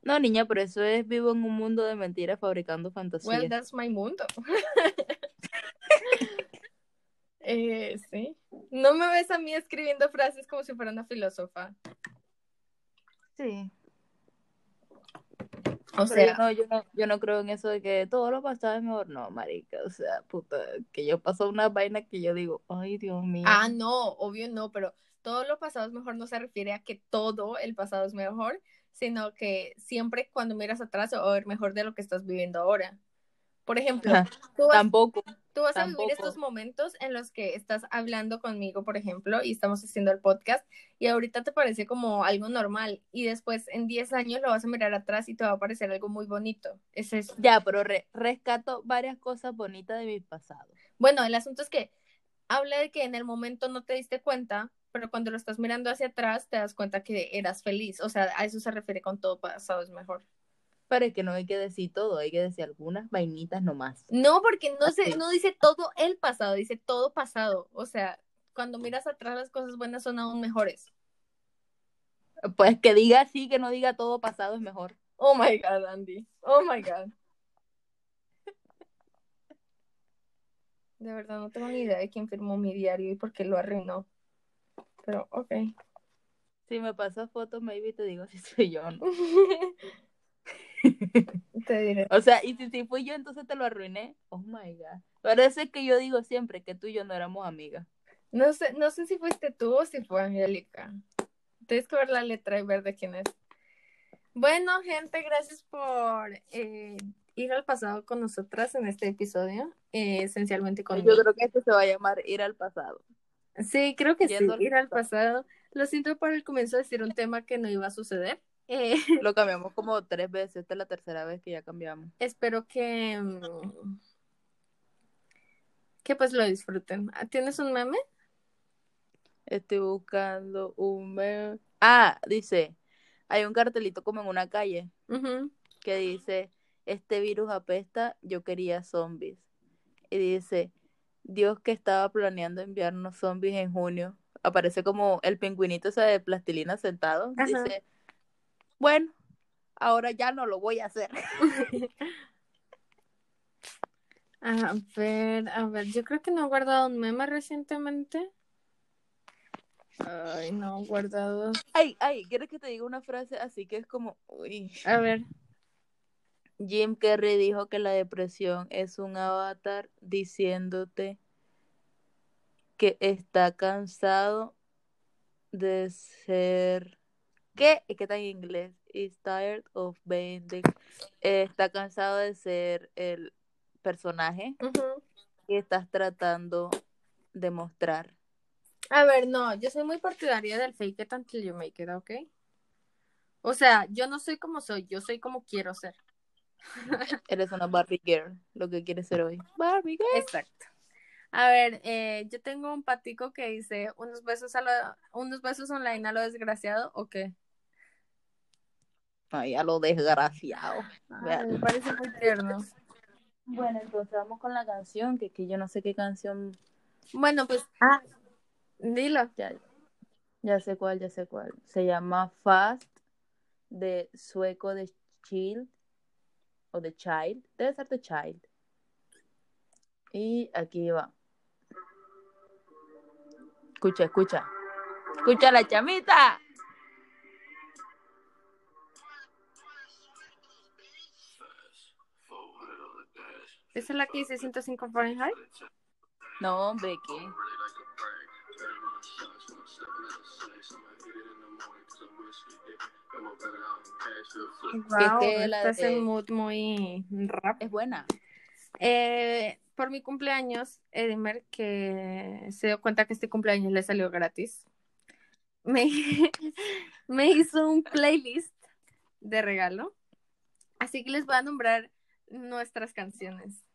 No, niña, pero eso es vivo en un mundo de mentiras fabricando fantasías. Well, that's my mundo. [laughs] eh, sí. No me ves a mí escribiendo frases como si fuera una filósofa. Sí. O Pero yo sea, no, yo no, yo no creo en eso de que todo lo pasado es mejor. No, marica, o sea, puta, que yo paso una vaina que yo digo, ay, Dios mío. ah, no, obvio no, pero todo lo pasado es mejor no se refiere a que todo el pasado es mejor, sino que siempre cuando miras atrás va a ver mejor de lo que estás viviendo ahora. Por ejemplo, tú vas, Tampoco. tú vas a vivir estos momentos en los que estás hablando conmigo, por ejemplo, y estamos haciendo el podcast, y ahorita te parece como algo normal, y después en 10 años lo vas a mirar atrás y te va a parecer algo muy bonito. Es eso. Ya, pero re- rescato varias cosas bonitas de mi pasado. Bueno, el asunto es que habla de que en el momento no te diste cuenta, pero cuando lo estás mirando hacia atrás te das cuenta que eras feliz. O sea, a eso se refiere con todo pasado es mejor. Pero es que no hay que decir todo, hay que decir algunas vainitas nomás. No, porque no se, no dice todo el pasado, dice todo pasado. O sea, cuando miras atrás las cosas buenas son aún mejores. Pues que diga así, que no diga todo pasado es mejor. Oh my god, Andy. Oh my god. De verdad no tengo ni idea de quién firmó mi diario y por qué lo arruinó. Pero, ok. Si me pasas fotos, maybe te digo si soy yo o no. [laughs] [laughs] Te diré. O sea, y si, si fui yo, entonces te lo arruiné. Oh my god. Es que yo digo siempre que tú y yo no éramos amigas. No sé, no sé si fuiste tú o si fue Angélica. Tienes que ver la letra y ver de quién es. Bueno, gente, gracias por eh, ir al pasado con nosotras en este episodio, eh, esencialmente con Yo creo que esto se va a llamar Ir al pasado. Sí, creo que sí, Yendo al ir al pasado. Lo siento por el comienzo de decir un tema que no iba a suceder. Eh, [laughs] Lo cambiamos como tres veces, esta es la tercera vez que ya cambiamos. espero que, mm, que pues lo disfruten. Ah, ¿Tienes un meme? Estoy buscando un meme. Ah, dice, hay un cartelito como en una calle que dice, este virus apesta, yo quería zombies. Y dice, Dios que estaba planeando enviarnos zombies en junio. Aparece como el pingüinito ese de plastilina sentado. Ajá. Dice, bueno, ahora ya no lo voy a hacer. [laughs] A ver, a ver, yo creo que no he guardado un meme recientemente. Ay, no he guardado. Ay, ay, ¿quieres que te diga una frase así que es como, uy. A ver, Jim Carrey dijo que la depresión es un avatar diciéndote que está cansado de ser ¿qué? Que está en inglés. Is tired of being the- eh, está cansado de ser el personaje ujú. que estás tratando de mostrar. A ver, no, yo soy muy partidaria del fake it until you make it, ¿ok? O sea, yo no soy como soy, yo soy como quiero ser. [laughs] Eres una Barbie girl, lo que quieres ser hoy. Barbie girl. Exacto. A ver, eh, yo tengo un patico que dice unos besos a lo, unos besos online a lo desgraciado, ¿o qué? Ay, a lo desgraciado. Ay, me parece muy tierno. Bueno, entonces vamos con la canción, que, que yo no sé qué canción. Bueno, pues, Ah, dilo. ya, ya sé cuál, ya sé cuál. Se llama Fast de sueco de Child o de Child. Debe ser de Child. Y aquí va. Escucha, escucha. Escucha la chamita. ¿Esa es la que dice 105 Fahrenheit? No, Becky. Wow, que la estás en mood muy rap. Es buena. Eh, por mi cumpleaños, Edimer, que se dio cuenta que este cumpleaños le salió gratis, me, [laughs] me hizo un playlist de regalo. Así que les voy a nombrar nuestras canciones.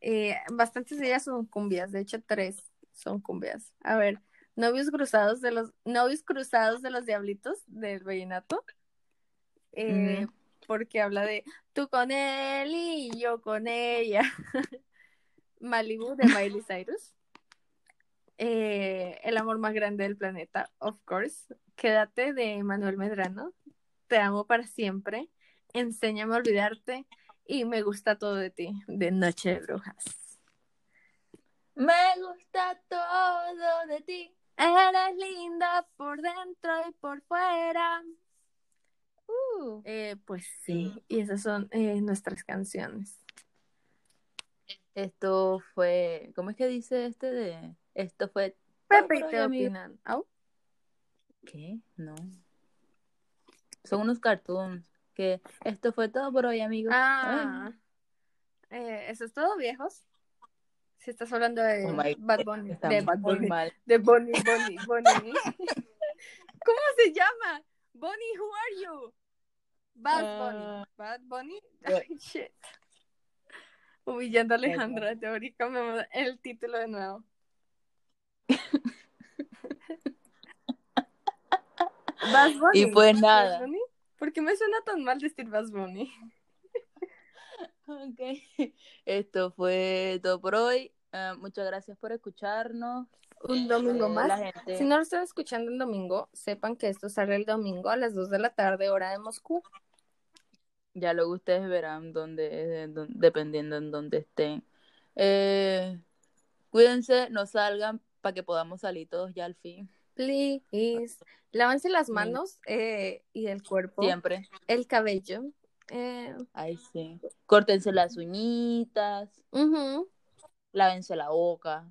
Eh, bastantes de ellas son cumbias, de hecho tres son cumbias. A ver, novios cruzados de los novios cruzados de los diablitos del vallenato. Eh, porque habla de tú con él y yo con ella. [laughs] Malibu de Miley Cyrus. Eh, el amor más grande del planeta, of course. Quédate de Manuel Medrano. Te amo para siempre. Enséñame a olvidarte. Y me gusta todo de ti, de Noche de Brujas. Me gusta todo de ti. Eres linda por dentro y por fuera. Uh. Eh, pues sí, y esas son eh, nuestras canciones. Esto fue, ¿cómo es que dice este de? Esto fue Pepe te opinan. Au. ¿Qué? No. Son unos cartoons que esto fue todo por hoy, amigos. Ah, eh, ¿eso es todo, viejos? Si estás hablando de Oh my Bad Bunny, Está de Bad Bunny, mal. de Bunny, Bunny, Bunny. [laughs] ¿Cómo se llama? Bunny, who are you? Bad Bunny. Ah. Bad Bunny. Bueno. [laughs] Ay, shit. Humillando a Alejandra, ya ahorita cambiamos el título de nuevo. [laughs] Bad Bunny. Y pues Bad nada. Bunny. ¿Por qué me suena tan mal decir Bad Bunny? Ok. [laughs] Esto fue todo por hoy. Ah, muchas gracias por escucharnos. Un domingo Eh, más. Gente, Si no lo están escuchando el domingo, sepan que esto sale el domingo a las 2 de la tarde, hora de Moscú. ya luego ustedes verán dónde, dónde- dependiendo en dónde estén. Eh, cuídense, no salgan para que podamos salir todos ya al fin. Please. Lávense las manos eh, y el cuerpo, Siempre. el cabello. Eh, Ay, sí. Córtense las uñitas, ujú, lávense la boca.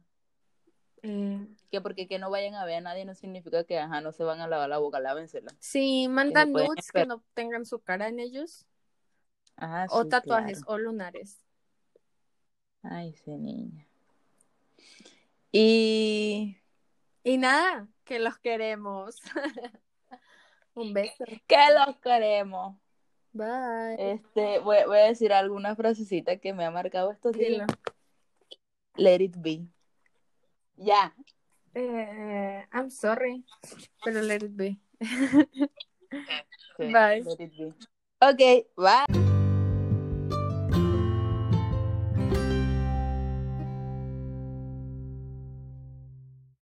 Eh, Que porque que no vayan a ver a nadie no significa que ajá, no se van a lavar la boca, lávensela. sí, mandan nudes que no tengan su cara en ellos. Ajá, o tatuajes claro. o lunares. Ay, sí, niña. Y Y nada, que los queremos. [laughs] Un beso. que los queremos. Bye. Este, voy, voy a decir alguna frasecita que me ha marcado estos días. Let it be. Ya. Eh, I'm sorry, pero let it be. [laughs] Sí, Bye. Let it be. Ok, bye.